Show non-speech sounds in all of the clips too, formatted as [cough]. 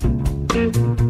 Thank you.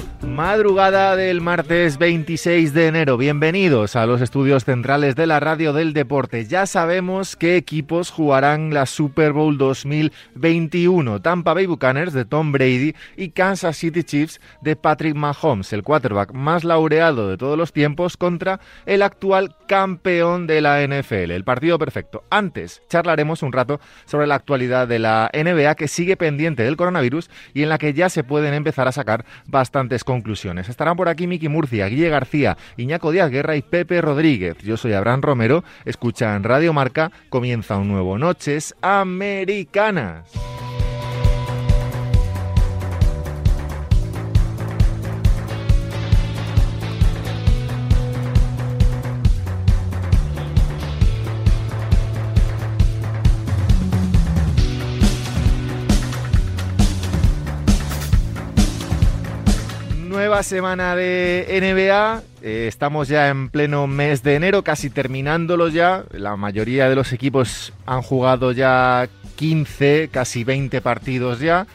Madrugada del martes 26 de enero. Bienvenidos a los estudios centrales de la radio del deporte. Ya sabemos qué equipos jugarán la Super Bowl 2021. Tampa Bay Buccaneers de Tom Brady y Kansas City Chiefs de Patrick Mahomes, el quarterback más laureado de todos los tiempos contra el actual campeón de la NFL. El partido perfecto. Antes charlaremos un rato sobre la actualidad de la NBA que sigue pendiente del coronavirus y en la que ya se pueden empezar a sacar bastantes conclusiones Estarán por aquí Miki Murcia, Guille García, Iñaco Díaz Guerra y Pepe Rodríguez. Yo soy Abraham Romero, escuchan Radio Marca, comienza un nuevo Noches Americanas. Nueva semana de NBA. Eh, estamos ya en pleno mes de enero, casi terminándolo ya. La mayoría de los equipos han jugado ya 15, casi 20 partidos ya.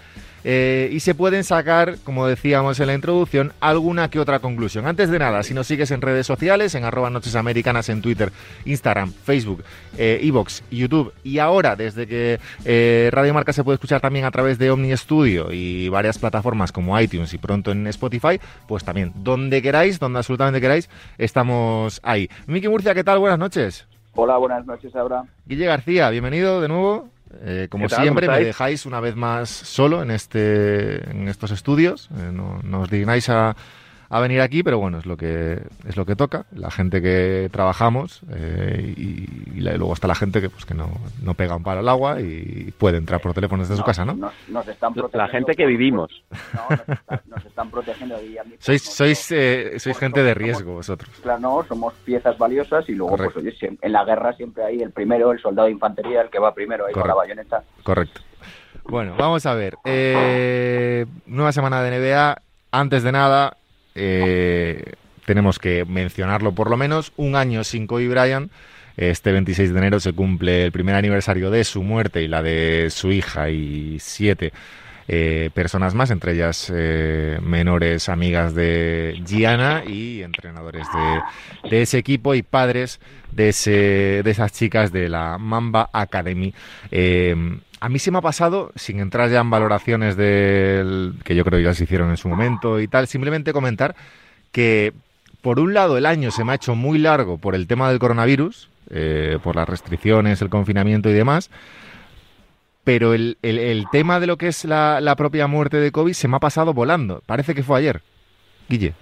Eh, y se pueden sacar, como decíamos en la introducción, alguna que otra conclusión. Antes de nada, si nos sigues en redes sociales, en arroba noches americanas en Twitter, Instagram, Facebook, eh, Evox, YouTube y ahora desde que eh, Radio Marca se puede escuchar también a través de Omni Studio y varias plataformas como iTunes y pronto en Spotify, pues también donde queráis, donde absolutamente queráis, estamos ahí. Miki Murcia, ¿qué tal? Buenas noches. Hola, buenas noches, Abraham. Guille García, bienvenido de nuevo. Eh, como siempre, me dejáis una vez más solo en, este, en estos estudios. Eh, no, no, os dignáis a, a venir aquí, pero bueno, es lo que es lo que toca. La gente que trabajamos eh, y, luego está la gente que pues que no, no pega un palo al agua y puede entrar por teléfono desde su casa, ¿no? Nos, están la gente que vivimos. nos, están, protegiendo. sois sois, eh, sois gente de riesgo vosotros. Claro, no, somos piezas valiosas y luego, pues oye, en la guerra siempre hay el primero, el soldado de infantería, el que va primero ahí con la bayoneta. Correcto. Bueno, vamos a ver. Eh, nueva semana de NBA. Antes de nada, eh, tenemos que mencionarlo por lo menos, un año sin Kobe Bryant. Este 26 de enero se cumple el primer aniversario de su muerte y la de su hija y siete eh, personas más, entre ellas eh, menores amigas de Gianna y entrenadores de, ese equipo y padres de, ese, de esas chicas de la Mamba Academy. A mí se me ha pasado, sin entrar ya en valoraciones del que yo creo ya se hicieron en su momento y tal, simplemente comentar que por un lado el año se me ha hecho muy largo por el tema del coronavirus, eh, por las restricciones, el confinamiento y demás, pero el, el, tema de lo que es la, la, propia muerte de COVID se me ha pasado volando. Parece que fue ayer. Guille.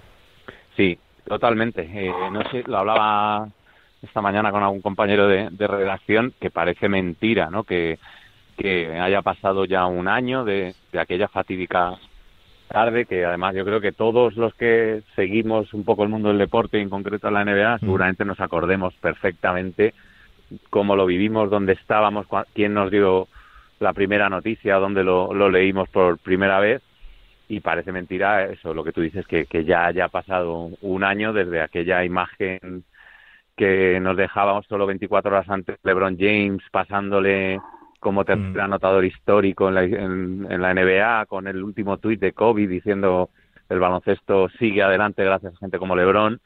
Sí, totalmente. Eh, no sé, lo hablaba esta mañana con algún compañero de, de redacción que parece mentira, ¿no? Que, que haya pasado ya un año de, de aquella fatídica tarde, que además yo creo que todos los que seguimos un poco el mundo del deporte, en concreto la NBA, mm. seguramente nos acordemos perfectamente cómo lo vivimos, dónde estábamos, quién nos dio la primera noticia, dónde lo, lo leímos por primera vez. Y parece mentira eso, lo que tú dices, que, que ya haya pasado un año desde aquella imagen que nos dejábamos solo 24 horas antes LeBron James pasándole como tercer mm. anotador histórico en la, en, la NBA, con el último tuit de Kobe diciendo el baloncesto sigue adelante gracias a gente como LeBron,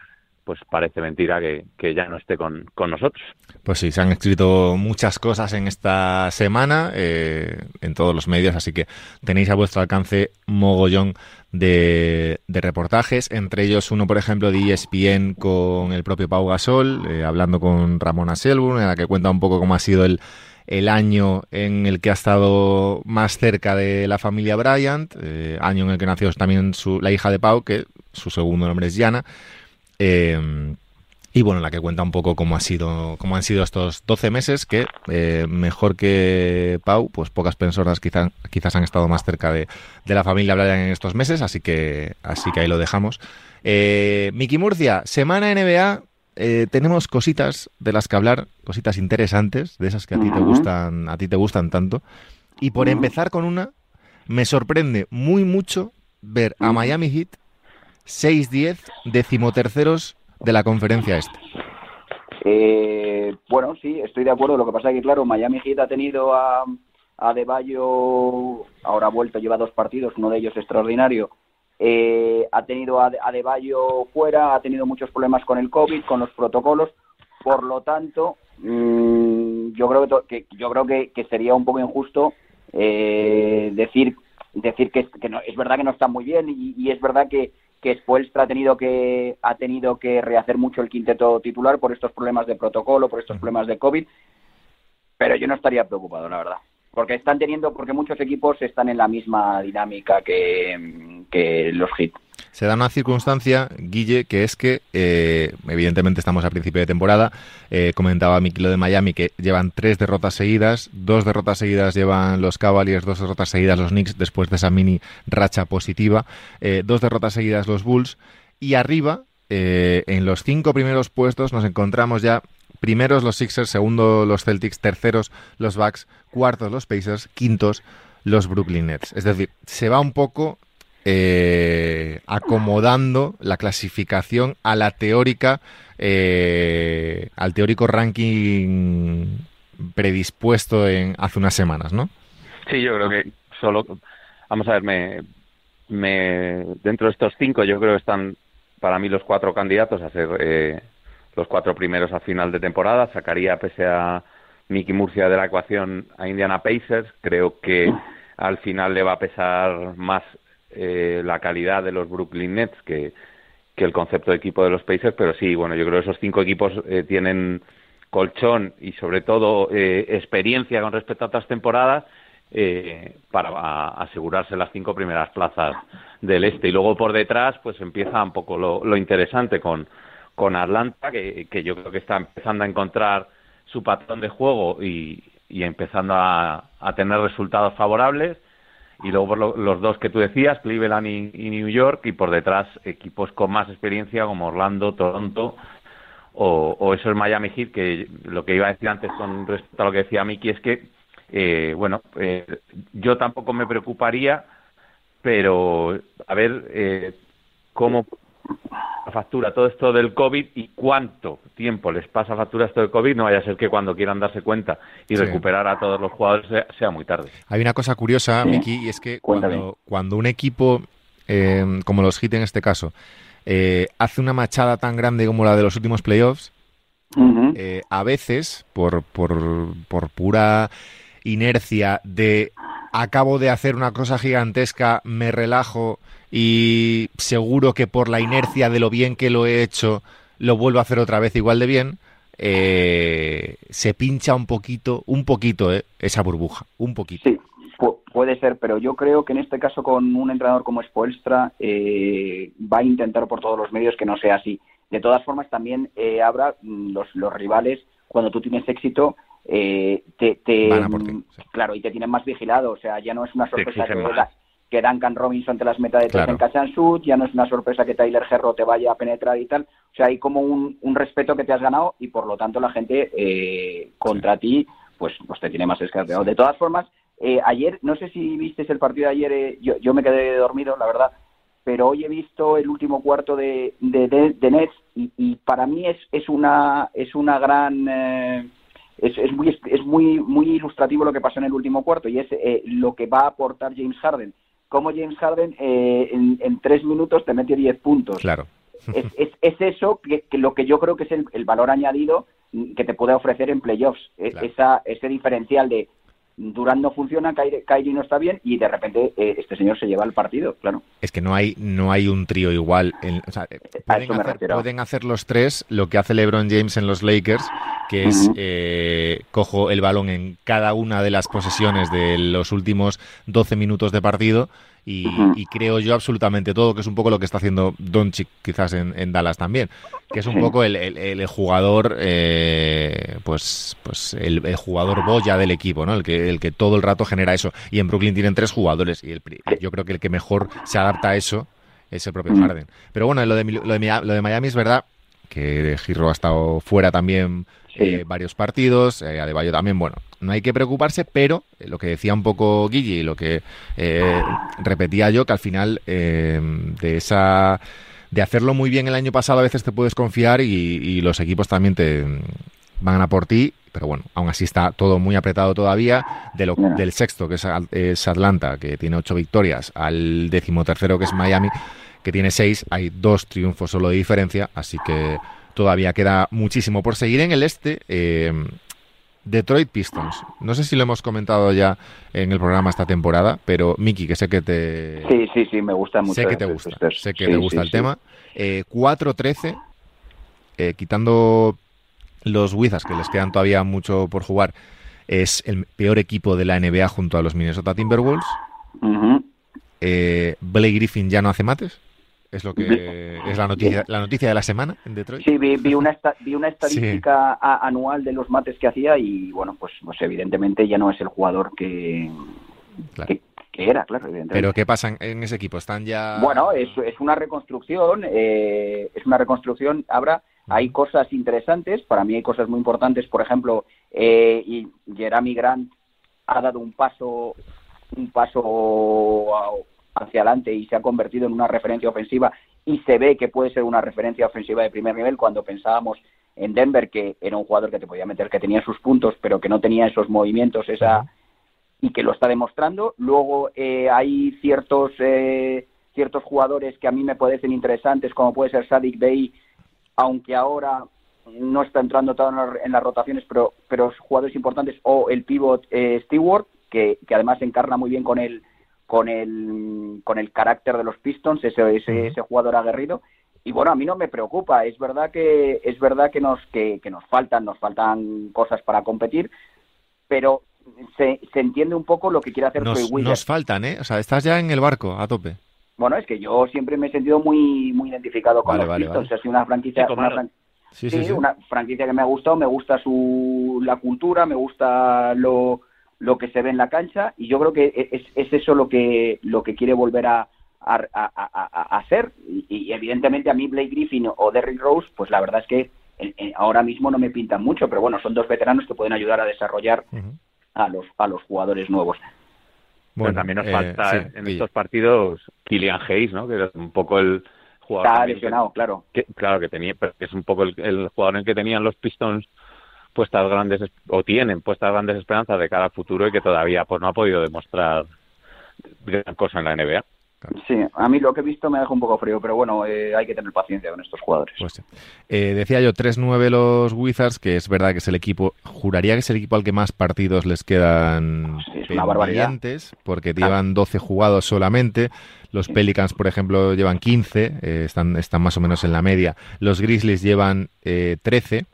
pues parece mentira que, que ya no esté con, con, nosotros. Pues sí, se han escrito muchas cosas en esta semana eh, en todos los medios, así que tenéis a vuestro alcance mogollón de, de, reportajes, entre ellos uno, por ejemplo, de ESPN con el propio Pau Gasol, eh, hablando con Ramona Selburn, en la que cuenta un poco cómo ha sido el el año en el que ha estado más cerca de la familia Bryant, eh, año en el que nació también su, la hija de Pau, que su segundo nombre es Yana. Eh, y bueno, la que cuenta un poco cómo ha sido, cómo han sido estos 12 meses, que eh, mejor que Pau, pues pocas personas quizás, quizás han estado más cerca de, la familia Brian en estos meses, así que, así que ahí lo dejamos. Miki Murcia, semana NBA, eh, tenemos cositas de las que hablar, cositas interesantes, de esas que a ti te gustan, a ti te gustan tanto. Y por empezar con una, me sorprende muy mucho ver a Miami Heat 6-10, decimoterceros de la conferencia este. Eh, bueno, sí, estoy de acuerdo. Lo que pasa es que, claro, Miami Heat ha tenido a, a De Bayo, ahora ha vuelto, lleva dos partidos, uno de ellos extraordinario. Eh, ha tenido a, a De Bayo fuera, ha tenido muchos problemas con el COVID, con los protocolos. Por lo tanto, mmm, yo creo que, yo creo que, que, sería un poco injusto eh, decir decir que, que no, es verdad que no está muy bien y, y es verdad que, que Spoelstra ha tenido que ha tenido que rehacer mucho el quinteto titular por estos problemas de protocolo, por estos problemas de COVID, pero yo no estaría preocupado, la verdad. Porque están teniendo, porque muchos equipos están en la misma dinámica que, los hits. Se da una circunstancia, Guille, que es que, eh, evidentemente estamos a principio de temporada, eh, comentaba Miquilo de Miami que llevan tres derrotas seguidas, dos derrotas seguidas llevan los Cavaliers, dos derrotas seguidas los Knicks después de esa mini racha positiva, eh, dos derrotas seguidas los Bulls, y arriba, en los cinco primeros puestos, nos encontramos ya primeros los Sixers, segundo los Celtics, terceros los Bucks, cuartos los Pacers, quintos los Brooklyn Nets. Es decir, se va un poco eh, acomodando la clasificación a la teórica, eh, al teórico ranking predispuesto en hace unas semanas, ¿no? Sí, yo creo que solo, vamos a ver, me, me, dentro de estos cinco yo creo que están para mí los cuatro candidatos a ser eh, los cuatro primeros a final de temporada. Sacaría, pese a Mickey Murcia de la ecuación, a Indiana Pacers. Creo que al final le va a pesar más eh, la calidad de los Brooklyn Nets que, que el concepto de equipo de los Pacers, pero sí, bueno, yo creo que esos cinco equipos eh, tienen colchón y sobre todo eh, experiencia con respecto a otras temporadas eh, para asegurarse las cinco primeras plazas del este y luego por detrás pues empieza un poco lo, lo interesante con con Atlanta que, que, yo creo que está empezando a encontrar su patrón de juego y, y empezando a, a tener resultados favorables. Y luego por los dos que tú decías, Cleveland y, New York, y por detrás equipos con más experiencia como Orlando, Toronto o, o eso es Miami Heat, que lo que iba a decir antes con respecto a lo que decía Miki es que, eh, bueno, eh, yo tampoco me preocuparía, pero a ver eh, cómo factura todo esto del COVID y cuánto tiempo les pasa factura esto del COVID, no vaya a ser que cuando quieran darse cuenta y recuperar a todos los jugadores sea, muy tarde. Hay una cosa curiosa, Miki, y es que cuando, cuando, un equipo, eh, como los Heat en este caso, eh, hace una machada tan grande como la de los últimos playoffs, eh, a veces, por, por, por pura inercia de acabo de hacer una cosa gigantesca, me relajo y seguro que por la inercia de lo bien que lo he hecho, lo vuelvo a hacer otra vez igual de bien, eh, se pincha un poquito, un poquito, eh, esa burbuja, un poquito. Sí, puede ser, pero yo creo que en este caso con un entrenador como Spoelstra eh, va a intentar por todos los medios que no sea así. De todas formas, también eh, habrá mm, los, los rivales, cuando tú tienes éxito, eh, te, te claro, y te tienen más vigilado, o sea, ya no es una sorpresa que, que, Duncan Robinson te las meta de tres en casa en sud, ya no es una sorpresa que Tyler Herro te vaya a penetrar y tal, o sea, hay como un, un respeto que te has ganado y por lo tanto la gente eh, contra ti, pues, pues te tiene más escapeado. De todas formas, eh, ayer, no sé si viste el partido de ayer, eh, yo, yo me quedé dormido, la verdad, pero hoy he visto el último cuarto de, de, de, Nets y, y, para mí es, es, una, es una gran... Eh, es, es, muy, es muy, muy ilustrativo lo que pasó en el último cuarto y es eh, lo que va a aportar James Harden. Como James Harden eh, en, en, tres minutos te mete 10 puntos. Claro. Es, es, es eso que, que, lo que yo creo que es el, el valor añadido que te puede ofrecer en playoffs. E, claro. Esa, ese diferencial de Durán no funciona, Kyrie, no está bien y de repente eh, este señor se lleva el partido, claro. Es que no hay no hay un trío igual. En, o sea, pueden, hacer, pueden, hacer, los tres lo que hace LeBron James en los Lakers, que es uh -huh. eh, cojo el balón en cada una de las posesiones de los últimos 12 minutos de partido y, creo yo absolutamente todo, que es un poco lo que está haciendo Doncic quizás en, Dallas también, que es un poco el, jugador, eh, pues, pues el, jugador boya del equipo, ¿no? El que, el que todo el rato genera eso. Y en Brooklyn tienen tres jugadores y el, yo creo que el que mejor se adapta a eso es el propio Harden. Pero bueno, lo de, lo de, lo de Miami es verdad que Giro ha estado fuera también eh, varios partidos, eh, Adebayo también, bueno, no hay que preocuparse, pero eh, lo que decía un poco Guille y lo que eh, repetía yo, que al final de esa de hacerlo muy bien el año pasado a veces te puedes confiar y, los equipos también te van a por ti, pero bueno, aún así está todo muy apretado todavía. De lo, del sexto, que es, es Atlanta, que tiene ocho victorias, al decimotercero, que es Miami, que tiene seis, hay dos triunfos solo de diferencia, así que todavía queda muchísimo por seguir en el este. Eh, Detroit Pistons. No sé si lo hemos comentado ya en el programa esta temporada, pero Miki, que sé que te... Sí, sí, sí, me gusta mucho. Sé que te gusta, sé que te gusta el tema. Eh, 4-13, eh, quitando los Wizards, que les quedan todavía mucho por jugar, es el peor equipo de la NBA junto a los Minnesota Timberwolves. eh, Blake Griffin ya no hace mates. Es lo que es la noticia, la noticia de la semana en Detroit. Sí, vi, una, vi una estadística anual de los mates que hacía y bueno, pues, pues evidentemente ya no es el jugador que, que, era, claro. Evidentemente. Pero ¿qué pasa en ese equipo? ¿Están ya...? Bueno, es, es una reconstrucción, eh, es una reconstrucción, habrá... Hay cosas interesantes, para mí hay cosas muy importantes, por ejemplo, eh, y Jeremy Grant ha dado un paso un paso hacia adelante y se ha convertido en una referencia ofensiva y se ve que puede ser una referencia ofensiva de primer nivel cuando pensábamos en Denver que era un jugador que te podía meter, que tenía sus puntos, pero que no tenía esos movimientos, esa y que lo está demostrando. Luego eh, hay ciertos eh, ciertos jugadores que a mí me parecen interesantes, como puede ser Sadik Bey, aunque ahora no está entrando todo en las rotaciones, pero pero jugadores importantes o el pivot eh, Stewart, que, que además encarna muy bien con el con el, con el carácter de los Pistons, ese, ese, jugador aguerrido. Y bueno, a mí no me preocupa, es verdad que, es verdad que, nos, que, nos faltan, nos faltan cosas para competir, pero se, se entiende un poco lo que quiere hacer nos, Nos faltan, ¿eh? O sea, estás ya en el barco, a tope. Bueno, es que yo siempre me he sentido muy muy identificado con los Pistons. Es una franquicia, una franquicia que me ha gustado, me gusta su la cultura, me gusta lo lo que se ve en la cancha y yo creo que e, es, es eso lo que lo que quiere volver a, a, hacer. Y, evidentemente a mí Blake Griffin o Derrick Rose pues la verdad es que ahora mismo no me pintan mucho pero bueno son dos veteranos que pueden ayudar a desarrollar a los a los jugadores nuevos. Bueno también nos eh, falta en estos partidos Killian Hayes no que es un poco el jugador está lesionado claro. claro que tenía pero que es un poco el, el jugador en el que tenían los Pistons puestas grandes o tienen puestas grandes esperanzas de cara al futuro y que todavía pues no ha podido demostrar gran cosa en la NBA. Sí, a mí lo que he visto me deja un poco frío, pero bueno, eh, hay que tener paciencia con estos jugadores. Pues eh, decía yo, 3-9 los Wizards, que es verdad que es el equipo, juraría que es el equipo al que más partidos les quedan sí, es porque llevan 12 jugados solamente. Los Pelicans, por ejemplo, llevan 15, eh, están, están más o menos en la media. Los Grizzlies llevan 13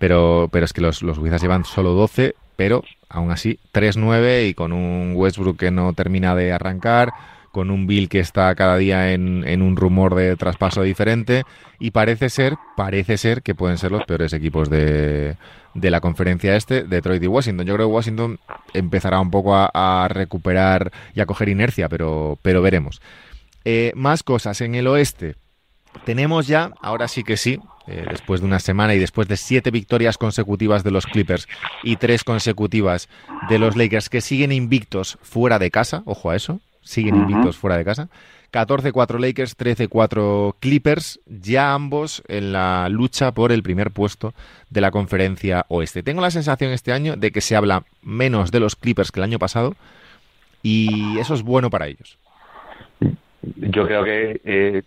pero, pero es que los, los llevan solo 12, pero aún así 3-9 y con un Westbrook que no termina de arrancar, con un Bill que está cada día en, en, un rumor de traspaso diferente y parece ser, parece ser que pueden ser los peores equipos de, de la conferencia este, Detroit y Washington. Yo creo que Washington empezará un poco a, recuperar y a coger inercia, pero, pero veremos. Eh, más cosas en el oeste. Tenemos ya, ahora sí que sí, eh, después de una semana y después de siete victorias consecutivas de los Clippers y tres consecutivas de los Lakers que siguen invictos fuera de casa, ojo a eso, siguen invictos fuera de casa. 14-4 Lakers, 13-4 Clippers, ya ambos en la lucha por el primer puesto de la conferencia oeste. Tengo la sensación este año de que se habla menos de los Clippers que el año pasado y eso es bueno para ellos. Yo creo que, eh,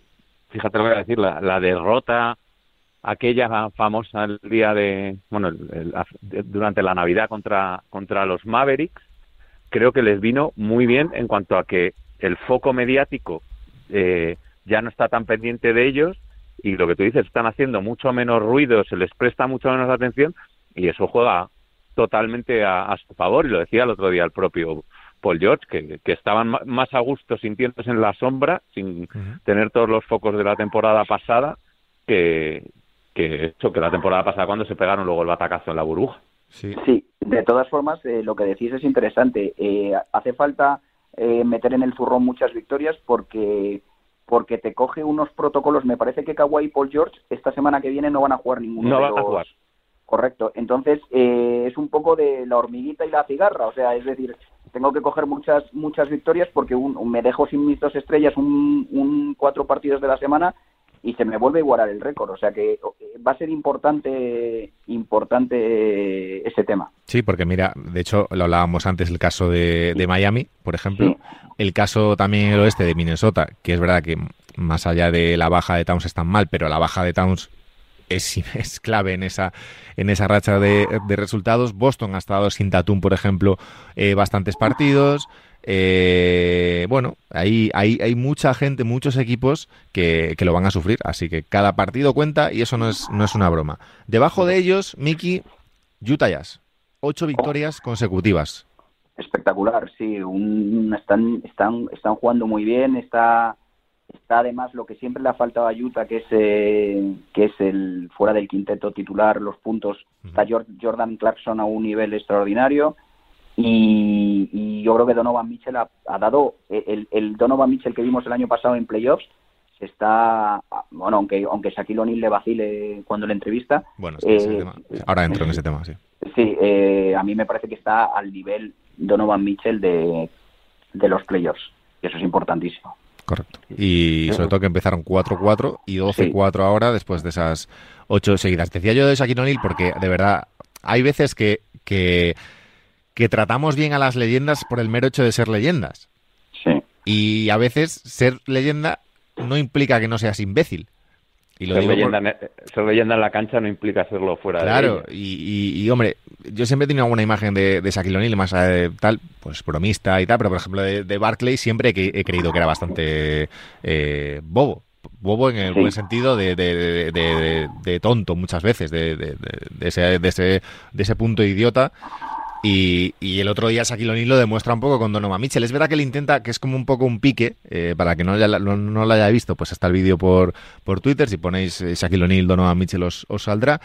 fíjate lo que voy a decir, la derrota aquella famosa el día de, bueno, durante la Navidad contra, contra los Mavericks, creo que les vino muy bien en cuanto a que el foco mediático eh, ya no está tan pendiente de ellos y lo que tú dices, están haciendo mucho menos ruido, se les presta mucho menos atención y eso juega totalmente a, su favor. Y lo decía el otro día el propio Paul George, que, que estaban más a gusto sintiéndose en la sombra, sin tener todos los focos de la temporada pasada, que, que eso, que la temporada pasada cuando se pegaron luego el batacazo en la burbuja. Sí, sí de todas formas, eh, lo que decís es interesante. Eh, hace falta eh, meter en el zurrón muchas victorias porque porque te coge unos protocolos. Me parece que Kawhi y Paul George esta semana que viene no van a jugar ninguno. No de van los... a jugar. Correcto. Entonces es un poco de la hormiguita y la cigarra. O sea, es decir, tengo que coger muchas muchas victorias porque un, me dejo sin mis dos estrellas un, un cuatro partidos de la semana y se me vuelve a igualar el récord. O sea que va a ser importante, importante ese tema. Sí, porque mira, de hecho lo hablábamos antes el caso de, de Miami, por ejemplo, sí. el caso también el oeste de Minnesota, que es verdad que más allá de la baja de Towns están mal, pero la baja de Towns es, [laughs] es clave en esa en esa racha de, de resultados. Boston ha estado sin Tatum, por ejemplo, eh, bastantes partidos. Eh, bueno, ahí hay, hay mucha gente, muchos equipos que, que, lo van a sufrir, así que cada partido cuenta y eso no es, no es una broma. Debajo de ellos, Miki, Utah Jazz, ocho victorias consecutivas. Espectacular, sí, un, están, están, están jugando muy bien, está, está además lo que siempre le ha faltado a Utah, que es, eh, que es el fuera del quinteto titular, los puntos, uh -huh. está Jordan Clarkson a un nivel extraordinario. Y, y, yo creo que Donovan Mitchell ha, ha dado el, el, Donovan Mitchell que vimos el año pasado en playoffs se está bueno aunque aunque Shaquille O'Neal le vacile cuando le entrevista bueno eh, ahora entro en ese tema sí sí eh, a mí me parece que está al nivel Donovan Mitchell de, de los playoffs y eso es importantísimo Correcto. Y sobre todo que empezaron 4-4 y 12-4 sí. ahora después de esas ocho seguidas. Decía yo de Shaquille O'Neal porque de verdad hay veces que, que que tratamos bien a las leyendas por el mero hecho de ser leyendas. Sí. Y a veces ser leyenda no implica que no seas imbécil. Y lo ser, digo leyenda, por... ser leyenda en la cancha no implica serlo fuera claro, de Claro, y, y, y, hombre, yo siempre he tenido alguna imagen de, de Shaquille O'Neal, más de tal, pues bromista y tal, pero por ejemplo de, de Barclay siempre he, he, creído que era bastante eh, bobo bobo en el sí. buen sentido de, de, de, de, tonto muchas veces, de, ese, de, ese, de ese punto idiota. Y, y, el otro día Shaquille O'Neal lo demuestra un poco con Donovan Mitchell. Es verdad que él intenta, que es como un poco un pique, eh, para que no, haya, no, no, lo haya visto, pues está el vídeo por, por Twitter, si ponéis eh, Shaquille O'Neal, Donovan Mitchell os, os saldrá.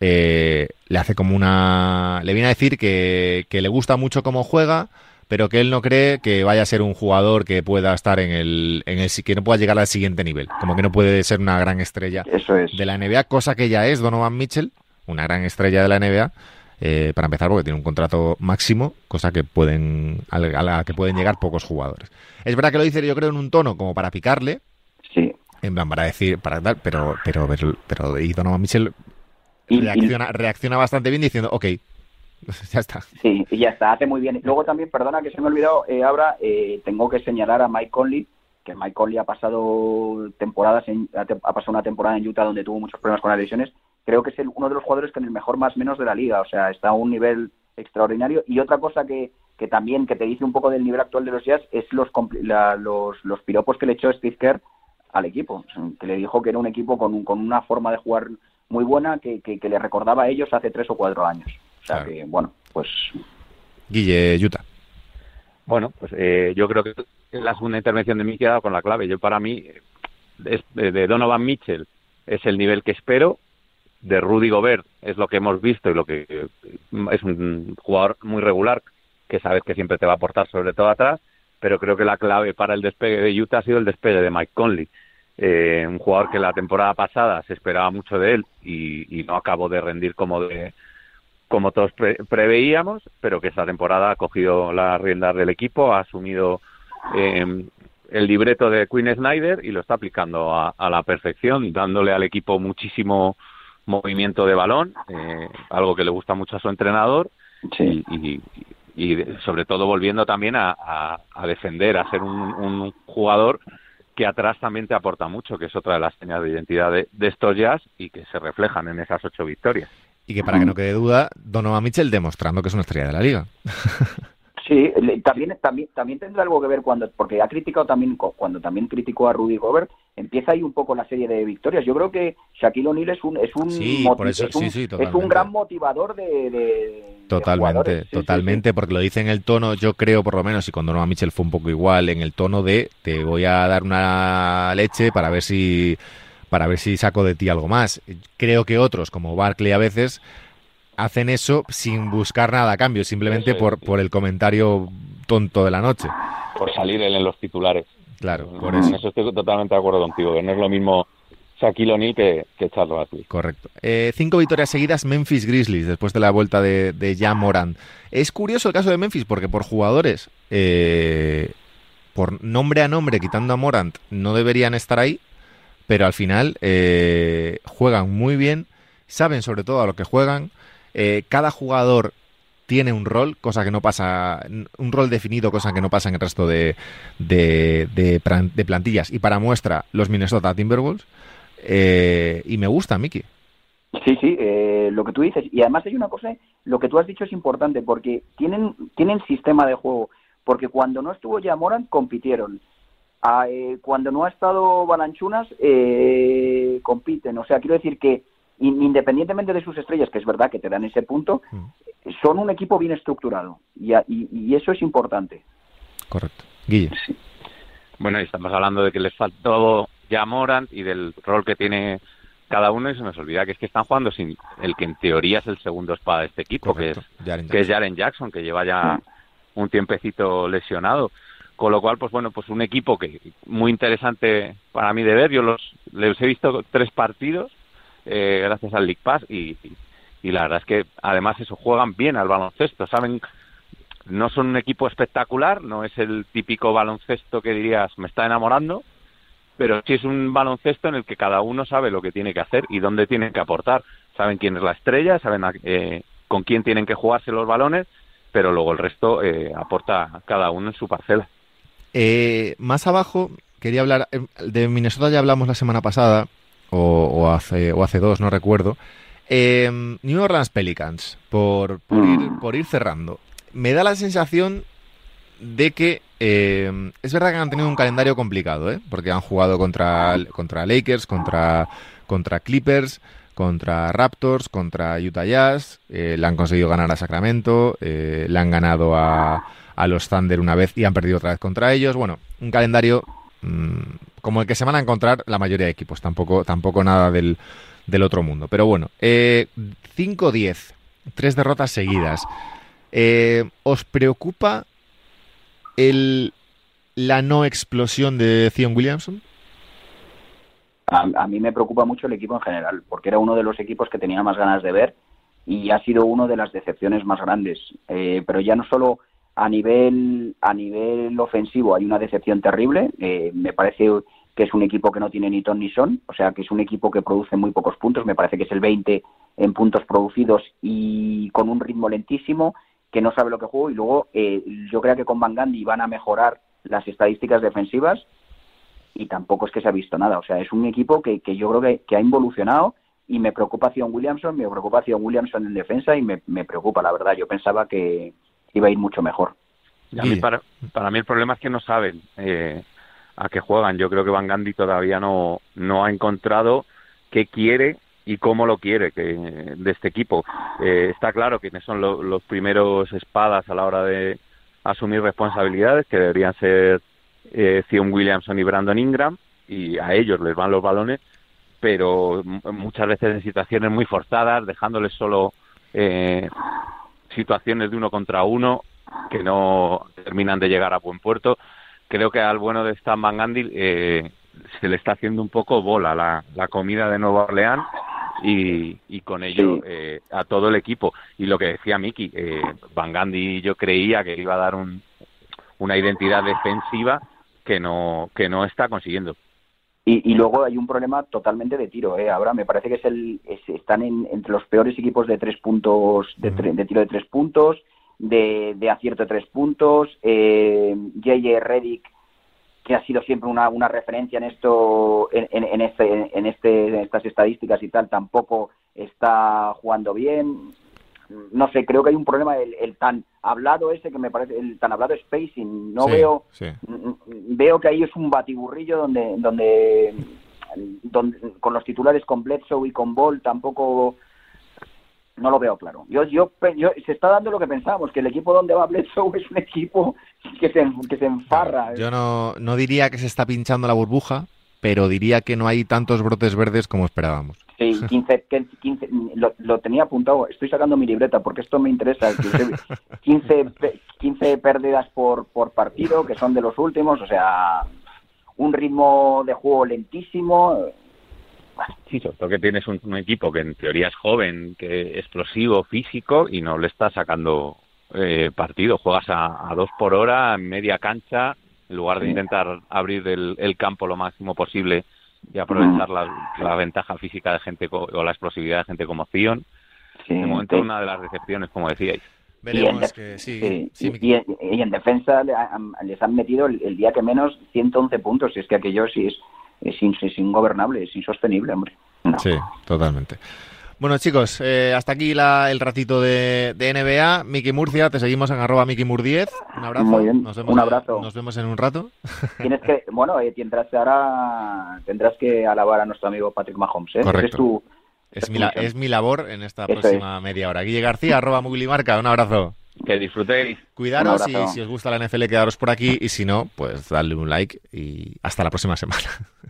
Eh, le hace como una... Le viene a decir que, que, le gusta mucho cómo juega, pero que él no cree que vaya a ser un jugador que pueda estar en el, en el... que no pueda llegar al siguiente nivel. Como que no puede ser una gran estrella Eso es. de la NBA, cosa que ya es Donovan Mitchell, una gran estrella de la NBA, eh, para empezar porque tiene un contrato máximo, cosa que pueden a la que pueden llegar pocos jugadores. Es verdad que lo dice yo creo en un tono como para picarle, sí. en plan para decir, para dar, pero pero pero, pero y Donovan Mitchell reacciona, reacciona bastante bien diciendo, ok, [laughs] ya está. Sí, y ya está, hace muy bien. Luego también, perdona que se me ha olvidado, eh, ahora eh, tengo que señalar a Mike Conley, que Mike Conley ha pasado temporadas, en, ha, ha pasado una temporada en Utah donde tuvo muchos problemas con las lesiones creo que es el, uno de los jugadores que en el mejor más menos de la liga, o sea, está a un nivel extraordinario. Y otra cosa que, que también que te dice un poco del nivel actual de los Jazz es los, la, los, los piropos que le echó Steve Kerr al equipo, que le dijo que era un equipo con, un, con una forma de jugar muy buena que, que, que, le recordaba a ellos hace tres o cuatro años. O sea claro. que, bueno, pues... Guille, Utah. Bueno, pues eh, yo creo que la segunda intervención de ha dado con la clave. Yo para mí, es, de Donovan Mitchell es el nivel que espero, de Rudy Gobert es lo que hemos visto y lo que es un jugador muy regular que sabes que siempre te va a aportar sobre todo atrás, pero creo que la clave para el despegue de Utah ha sido el despegue de Mike Conley, eh, un jugador que la temporada pasada se esperaba mucho de él y, no acabó de rendir como de como todos pre preveíamos, pero que esta temporada ha cogido las riendas del equipo, ha asumido eh, el libreto de Quinn Snyder y lo está aplicando a, a la perfección, dándole al equipo muchísimo movimiento de balón, eh, algo que le gusta mucho a su entrenador sí. y, y, y, sobre todo volviendo también a, a, a defender, a ser un, un, jugador que atrás también te aporta mucho, que es otra de las señas de identidad de, de estos jazz y que se reflejan en esas ocho victorias. Y que para que no quede duda, Donovan Mitchell demostrando que es una estrella de la liga. [laughs] Sí, también, también, también tendrá algo que ver cuando, porque ha criticado también, cuando también criticó a Rudy Gobert, empieza ahí un poco la serie de victorias. Yo creo que Shaquille O'Neal es un, es un, es un, gran motivador de, totalmente, totalmente, porque lo dice en el tono, yo creo por lo menos, y cuando no a Mitchell fue un poco igual, en el tono de te voy a dar una leche para ver si para ver si saco de ti algo más. Creo que otros, como Barkley a veces, hacen eso sin buscar nada a cambio, simplemente por, por el comentario tonto de la noche. Por salir él en los titulares. Claro, por eso. estoy totalmente de acuerdo contigo, que no es lo mismo Shaquille O'Neal que, que Charles Barkley. Correcto. Eh, cinco victorias seguidas Memphis Grizzlies después de la vuelta de, de Jan Moran. Es curioso el caso de Memphis porque por jugadores, eh, por nombre a nombre, quitando a Morant, no deberían estar ahí, pero al final eh, juegan muy bien, saben sobre todo a lo que juegan, eh, cada jugador tiene un rol, cosa que no pasa, un rol definido, cosa que no pasa en el resto de, de, plantillas. Y para muestra, los Minnesota Timberwolves. Eh, y me gusta, Miki. Sí, sí, eh, lo que tú dices. Y además hay una cosa, lo que tú has dicho es importante, porque tienen, tienen sistema de juego. Porque cuando no estuvo ya Moran, compitieron. Ah, cuando no ha estado Balanchunas, compiten. O sea, quiero decir que independientemente de sus estrellas, que es verdad que te dan ese punto, mm. son un equipo bien estructurado y, y, eso es importante. Correcto. Guille. Bueno, y estamos hablando de que les faltó ya Morant y del rol que tiene cada uno y se nos olvida que es que están jugando sin el que en teoría es el segundo espada de este equipo, que es, que es Jaren Jackson, que lleva ya mm. un tiempecito lesionado. Con lo cual, pues bueno, pues un equipo que muy interesante para mí de ver. Yo los les he visto tres partidos eh, gracias al League Pass y, la verdad es que además eso juegan bien al baloncesto, saben no son un equipo espectacular, no es el típico baloncesto que dirías me está enamorando, pero sí es un baloncesto en el que cada uno sabe lo que tiene que hacer y dónde tiene que aportar. Saben quién es la estrella, saben eh, con quién tienen que jugarse los balones, pero luego el resto eh, aporta cada uno en su parcela. más abajo quería hablar de Minnesota ya hablamos la semana pasada o, hace, o hace dos, no recuerdo. Em, New Orleans Pelicans, por, por, ir, cerrando. Me da la sensación de que em, es verdad que han tenido un calendario complicado, ¿eh? porque han jugado contra, contra Lakers, contra, contra Clippers, contra Raptors, contra Utah Jazz, eh, le han conseguido ganar a Sacramento, eh, le han ganado a, a, los Thunder una vez y han perdido otra vez contra ellos. Bueno, un calendario como el que se van a encontrar la mayoría de equipos, tampoco, tampoco nada del, otro mundo. Pero bueno, 5-10, eh, tres derrotas seguidas. Eh, ¿Os preocupa el, la no explosión de Zion Williamson? A, mí me preocupa mucho el equipo en general, porque era uno de los equipos que tenía más ganas de ver y ha sido uno de las decepciones más grandes. Eh, pero ya no solo a nivel, a nivel ofensivo hay una decepción terrible. Eh, me parece que es un equipo que no tiene ni ton ni son, o sea que es un equipo que produce muy pocos puntos, me parece que es el 20 en puntos producidos y con un ritmo lentísimo, que no sabe lo que juega y luego eh, yo creo que con Van Gandhi van a mejorar las estadísticas defensivas y tampoco es que se ha visto nada, o sea, es un equipo que, que yo creo que, que ha involucionado y me preocupa Zion Williamson, me preocupa Zion Williamson en defensa y me, me preocupa, la verdad, yo pensaba que, iba a ir mucho mejor. para, para, mí el problema es que no saben eh, a qué juegan. Yo creo que Van Gandhi todavía no, no ha encontrado qué quiere y cómo lo quiere que, de este equipo. Eh, está claro quiénes son los primeros espadas a la hora de asumir responsabilidades, que deberían ser eh, Williamson y Brandon Ingram, y a ellos les van los balones, pero muchas veces en situaciones muy forzadas, dejándoles solo eh, situaciones de uno contra uno que no terminan de llegar a buen puerto. Creo que al bueno de Stan Van Gandhi eh, se le está haciendo un poco bola la, la comida de Nueva Orleans y, y con ello eh, a todo el equipo. Y lo que decía Miki, eh, Van Gandhi yo creía que iba a dar un, una identidad defensiva que no, que no está consiguiendo. Y, luego hay un problema totalmente de tiro, ¿eh? Ahora me parece que es el, están entre los peores equipos de tres puntos, de, de tiro de tres puntos, de, de acierto de tres puntos. Eh, J.J. Reddick, que ha sido siempre una, una referencia en esto, en, en, este, en, este, en estas estadísticas y tal, tampoco está jugando bien. No sé, creo que hay un problema, el, tan hablado ese que me parece, el tan hablado spacing, no veo, veo que ahí es un batiburrillo donde, donde, donde con los titulares con Bledsoe y con Ball tampoco no lo veo claro. Yo, yo, se está dando lo que pensábamos, que el equipo donde va Bledsoe [laughs] es un equipo que se, que se enfarra. Yo no, no diría que se está pinchando la burbuja, pero diría que no hay tantos brotes verdes como esperábamos. Sí, [laughs] 15, 15 lo, tenía apuntado, estoy sacando mi libreta porque esto me interesa. 15, 15 [laughs] pérdidas por, por partido, que son de los últimos, o sea, un ritmo de juego lentísimo. Sí, sobre todo que tienes un, equipo que en teoría es joven, que explosivo, físico y no le está sacando eh, partido. Juegas a, dos por hora, en media cancha, en lugar de intentar abrir el campo lo máximo posible y aprovechar la, ventaja física de gente o la explosividad de gente como Zion. de momento, una de las decepciones, como decíais. Veremos que sí. y, en, defensa les han metido el, día que menos 111 puntos. Y es que aquello sí es, es, ingobernable, es insostenible, hombre. Sí, totalmente. Bueno, chicos, eh, hasta aquí la, el ratito de, NBA. Miki Murcia, te seguimos en arroba Mur10. Un abrazo. Muy bien, nos vemos, un abrazo. nos vemos en un rato. Tienes que, bueno, eh, tendrás, ahora, tendrás que alabar a nuestro amigo Patrick Mahomes. ¿eh? Correcto. Es, mi, es mi labor en esta próxima media hora. Guille García, arroba Muglimarca, un abrazo. Que disfrutéis. Cuidaros y si os gusta la NFL quedaros por aquí y si no, pues dadle un like y hasta la próxima semana. [laughs]